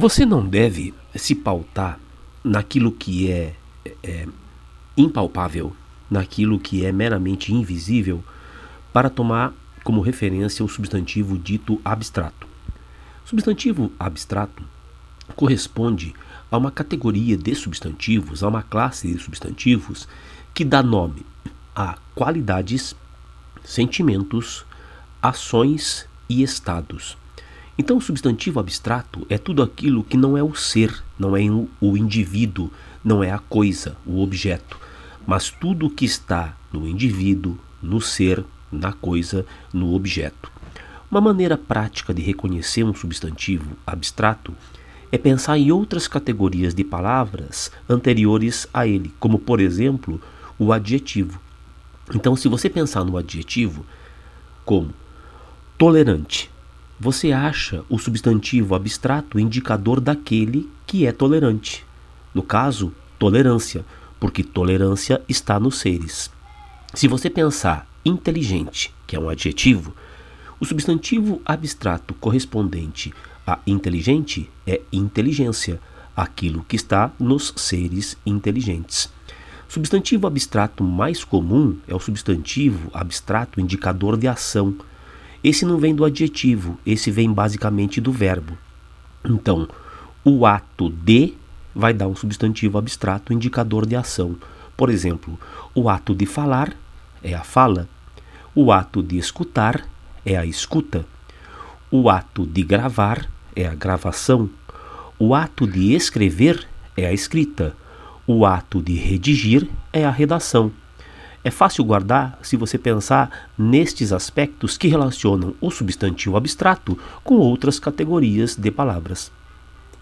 Você não deve se pautar naquilo que é, é impalpável, naquilo que é meramente invisível, para tomar como referência o substantivo dito abstrato. Substantivo abstrato corresponde a uma categoria de substantivos, a uma classe de substantivos que dá nome a qualidades, sentimentos, ações e estados. Então, o substantivo abstrato é tudo aquilo que não é o ser, não é o indivíduo, não é a coisa, o objeto, mas tudo que está no indivíduo, no ser, na coisa, no objeto. Uma maneira prática de reconhecer um substantivo abstrato é pensar em outras categorias de palavras anteriores a ele, como por exemplo o adjetivo. Então, se você pensar no adjetivo como tolerante, você acha o substantivo abstrato indicador daquele que é tolerante. No caso, tolerância, porque tolerância está nos seres. Se você pensar inteligente, que é um adjetivo, o substantivo abstrato correspondente a inteligente é inteligência, aquilo que está nos seres inteligentes. Substantivo abstrato mais comum é o substantivo abstrato indicador de ação. Esse não vem do adjetivo, esse vem basicamente do verbo. Então, o ato de vai dar um substantivo abstrato indicador de ação. Por exemplo, o ato de falar é a fala, o ato de escutar é a escuta, o ato de gravar é a gravação, o ato de escrever é a escrita. O ato de redigir é a redação. É fácil guardar se você pensar nestes aspectos que relacionam o substantivo abstrato com outras categorias de palavras.